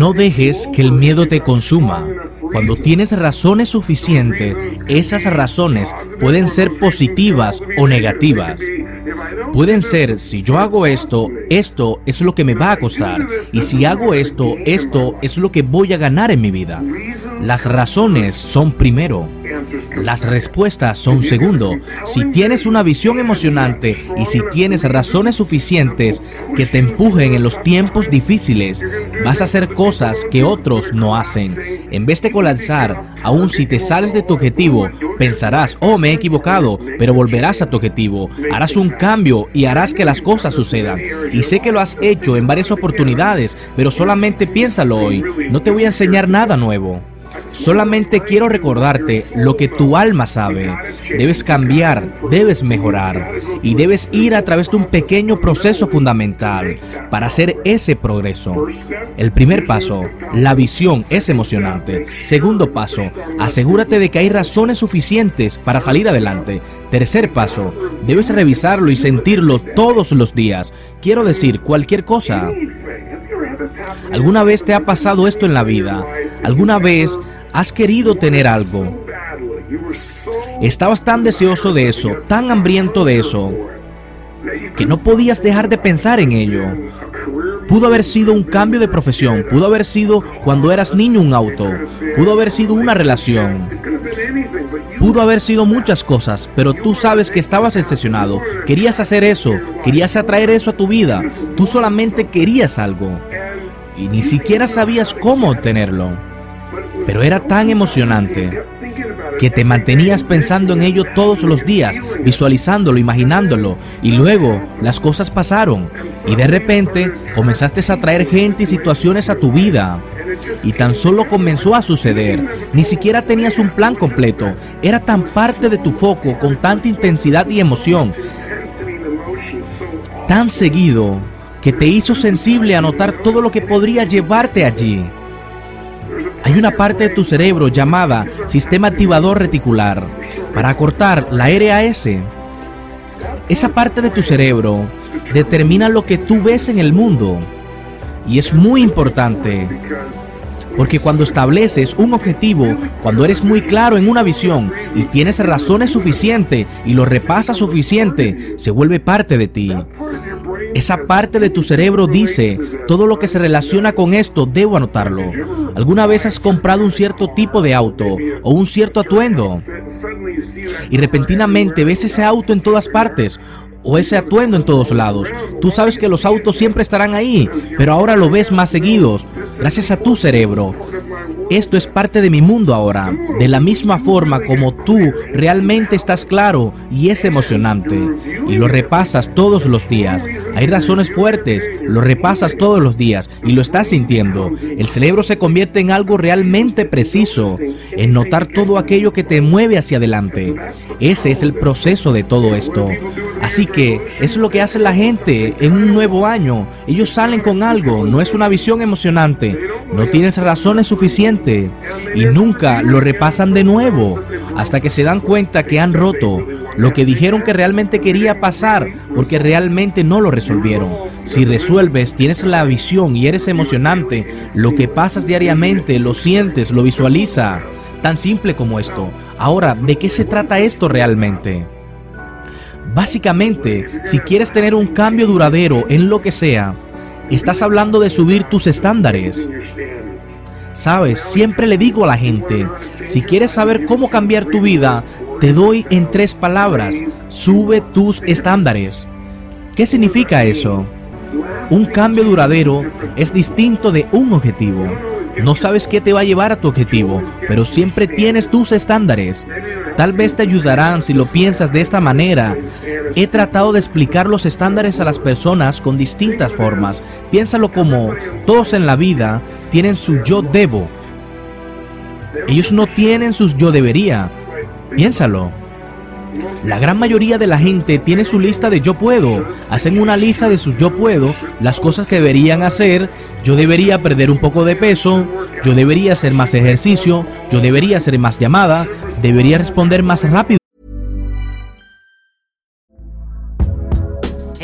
No dejes que el miedo te consuma. Cuando tienes razones suficientes, esas razones pueden ser positivas o negativas. Pueden ser, si yo hago esto, esto es lo que me va a costar. Y si hago esto, esto es lo que voy a ganar en mi vida. Las razones son primero. Las respuestas son segundo. Si tienes una visión emocionante y si tienes razones suficientes que te empujen en los tiempos difíciles, vas a hacer cosas que otros no hacen. En vez de colapsar, aun si te sales de tu objetivo, pensarás, oh, me he equivocado, pero volverás a tu objetivo. Harás un cambio y harás que las cosas sucedan. Y sé que lo has hecho en varias oportunidades, pero solamente piénsalo hoy. No te voy a enseñar nada nuevo. Solamente quiero recordarte lo que tu alma sabe. Debes cambiar, debes mejorar y debes ir a través de un pequeño proceso fundamental para hacer ese progreso. El primer paso, la visión es emocionante. Segundo paso, asegúrate de que hay razones suficientes para salir adelante. Tercer paso, debes revisarlo y sentirlo todos los días. Quiero decir, cualquier cosa. ¿Alguna vez te ha pasado esto en la vida? ¿Alguna vez has querido tener algo? Estabas tan deseoso de eso, tan hambriento de eso, que no podías dejar de pensar en ello. Pudo haber sido un cambio de profesión, pudo haber sido cuando eras niño un auto, pudo haber sido una relación, pudo haber sido muchas cosas, pero tú sabes que estabas obsesionado, querías hacer eso, querías atraer eso a tu vida, tú solamente querías algo. Y ni siquiera sabías cómo obtenerlo, pero era tan emocionante que te mantenías pensando en ello todos los días, visualizándolo, imaginándolo, y luego las cosas pasaron, y de repente comenzaste a traer gente y situaciones a tu vida, y tan solo comenzó a suceder, ni siquiera tenías un plan completo, era tan parte de tu foco con tanta intensidad y emoción, tan seguido, que te hizo sensible a notar todo lo que podría llevarte allí. Hay una parte de tu cerebro llamada sistema activador reticular para acortar la RAS. Esa parte de tu cerebro determina lo que tú ves en el mundo y es muy importante porque cuando estableces un objetivo, cuando eres muy claro en una visión y tienes razones suficientes y lo repasas suficiente, se vuelve parte de ti. Esa parte de tu cerebro dice, todo lo que se relaciona con esto debo anotarlo. ¿Alguna vez has comprado un cierto tipo de auto o un cierto atuendo? Y repentinamente ves ese auto en todas partes o ese atuendo en todos lados. Tú sabes que los autos siempre estarán ahí, pero ahora lo ves más seguidos, gracias a tu cerebro. esto es parte de mi mundo ahora, de la misma forma como tú realmente estás claro y es emocionante. Y lo repasas todos los días. Hay razones fuertes, lo repasas todos los días y lo estás sintiendo. El cerebro se convierte en algo realmente preciso, en notar todo aquello que te mueve hacia adelante. Ese es el proceso de todo esto. Así que es lo que hace la gente en un nuevo año. Ellos salen con algo, no es una visión emocionante, no tienes razones suficientes y nunca lo repasan de nuevo hasta que se dan cuenta que han roto lo que dijeron que realmente quería pasar porque realmente no lo resolvieron. Si resuelves, tienes la visión y eres emocionante, lo que pasas diariamente, lo sientes, lo visualiza. Tan simple como esto. Ahora, ¿de qué se trata esto realmente? Básicamente, si quieres tener un cambio duradero en lo que sea, estás hablando de subir tus estándares. Sabes, siempre le digo a la gente, si quieres saber cómo cambiar tu vida, te doy en tres palabras, sube tus estándares. ¿Qué significa eso? Un cambio duradero es distinto de un objetivo. No sabes qué te va a llevar a tu objetivo, pero siempre tienes tus estándares. Tal vez te ayudarán si lo piensas de esta manera. He tratado de explicar los estándares a las personas con distintas formas. Piénsalo como todos en la vida tienen su yo debo. Ellos no tienen sus yo debería. Piénsalo. La gran mayoría de la gente tiene su lista de yo puedo. Hacen una lista de sus yo puedo, las cosas que deberían hacer. Yo debería perder un poco de peso, yo debería hacer más ejercicio, yo debería hacer más llamada, debería responder más rápido.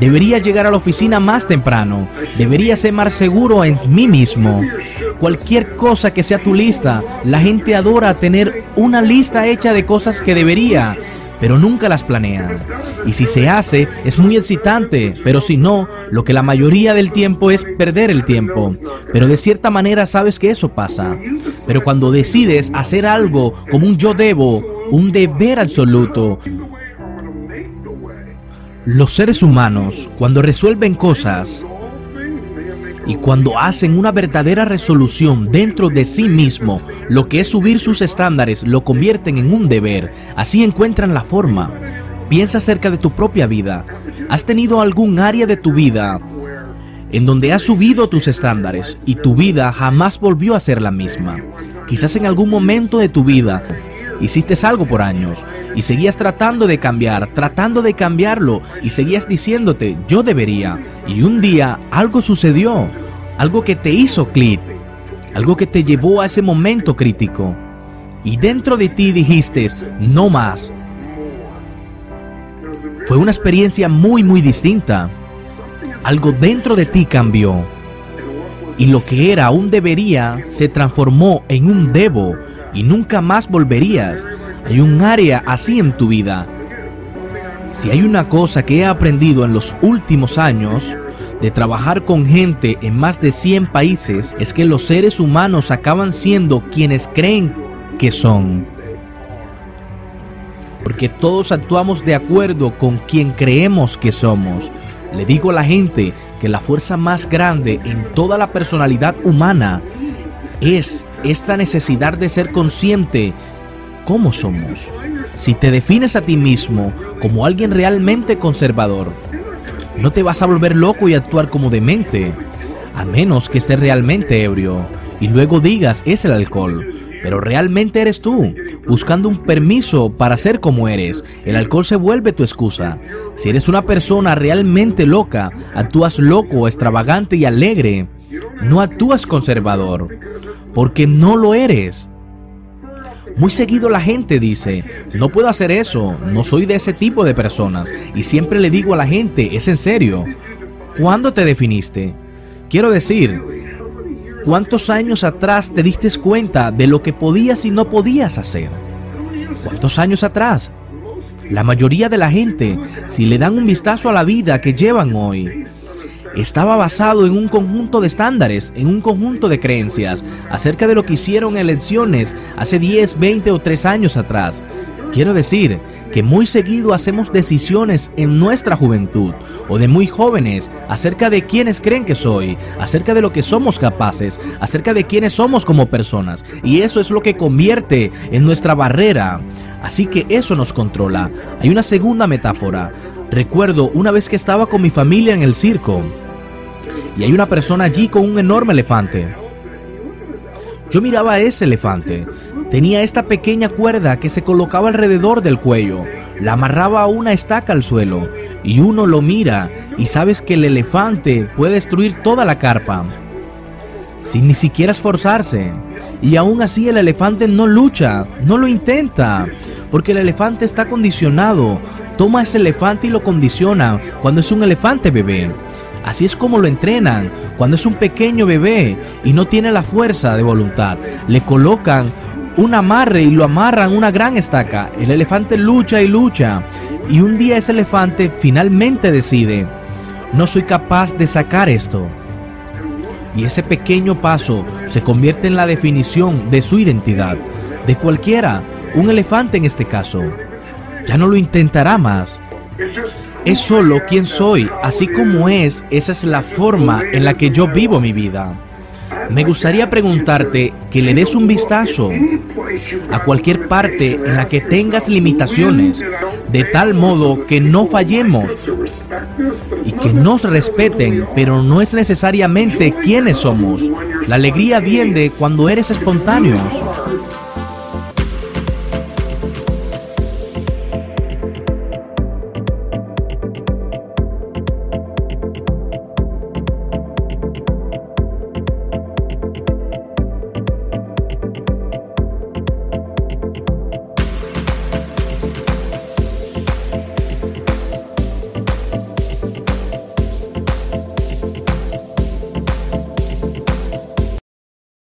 Debería llegar a la oficina más temprano. Debería ser más seguro en mí mismo. Cualquier cosa que sea tu lista, la gente adora tener una lista hecha de cosas que debería, pero nunca las planean. Y si se hace, es muy excitante, pero si no, lo que la mayoría del tiempo es perder el tiempo. Pero de cierta manera sabes que eso pasa. Pero cuando decides hacer algo como un yo debo, un deber absoluto, los seres humanos, cuando resuelven cosas y cuando hacen una verdadera resolución dentro de sí mismo, lo que es subir sus estándares, lo convierten en un deber. Así encuentran la forma. Piensa acerca de tu propia vida. ¿Has tenido algún área de tu vida en donde has subido tus estándares y tu vida jamás volvió a ser la misma? Quizás en algún momento de tu vida hiciste algo por años y seguías tratando de cambiar, tratando de cambiarlo y seguías diciéndote, yo debería. Y un día algo sucedió, algo que te hizo clic, algo que te llevó a ese momento crítico. Y dentro de ti dijiste, no más. Fue una experiencia muy, muy distinta. Algo dentro de ti cambió. Y lo que era un debería se transformó en un debo y nunca más volverías. Hay un área así en tu vida. Si hay una cosa que he aprendido en los últimos años de trabajar con gente en más de 100 países es que los seres humanos acaban siendo quienes creen que son. Porque todos actuamos de acuerdo con quien creemos que somos. Le digo a la gente que la fuerza más grande en toda la personalidad humana es esta necesidad de ser consciente cómo somos. Si te defines a ti mismo como alguien realmente conservador, no te vas a volver loco y actuar como demente, a menos que estés realmente ebrio y luego digas es el alcohol. Pero realmente eres tú, buscando un permiso para ser como eres. El alcohol se vuelve tu excusa. Si eres una persona realmente loca, actúas loco, extravagante y alegre. No actúas conservador, porque no lo eres. Muy seguido la gente dice, no puedo hacer eso, no soy de ese tipo de personas. Y siempre le digo a la gente, es en serio. ¿Cuándo te definiste? Quiero decir, ¿Cuántos años atrás te diste cuenta de lo que podías y no podías hacer? ¿Cuántos años atrás? La mayoría de la gente, si le dan un vistazo a la vida que llevan hoy, estaba basado en un conjunto de estándares, en un conjunto de creencias acerca de lo que hicieron elecciones hace 10, 20 o 3 años atrás. Quiero decir que muy seguido hacemos decisiones en nuestra juventud o de muy jóvenes acerca de quiénes creen que soy, acerca de lo que somos capaces, acerca de quiénes somos como personas. Y eso es lo que convierte en nuestra barrera. Así que eso nos controla. Hay una segunda metáfora. Recuerdo una vez que estaba con mi familia en el circo y hay una persona allí con un enorme elefante. Yo miraba a ese elefante Tenía esta pequeña cuerda que se colocaba alrededor del cuello, la amarraba a una estaca al suelo, y uno lo mira y sabes que el elefante puede destruir toda la carpa, sin ni siquiera esforzarse. Y aún así el elefante no lucha, no lo intenta, porque el elefante está condicionado. Toma ese elefante y lo condiciona cuando es un elefante bebé. Así es como lo entrenan cuando es un pequeño bebé y no tiene la fuerza de voluntad. Le colocan un amarre y lo amarran una gran estaca. El elefante lucha y lucha. Y un día ese elefante finalmente decide, no soy capaz de sacar esto. Y ese pequeño paso se convierte en la definición de su identidad, de cualquiera, un elefante en este caso. Ya no lo intentará más. Es solo quien soy, así como es, esa es la forma en la que yo vivo mi vida. Me gustaría preguntarte que le des un vistazo a cualquier parte en la que tengas limitaciones, de tal modo que no fallemos y que nos respeten, pero no es necesariamente quienes somos. La alegría viene cuando eres espontáneo.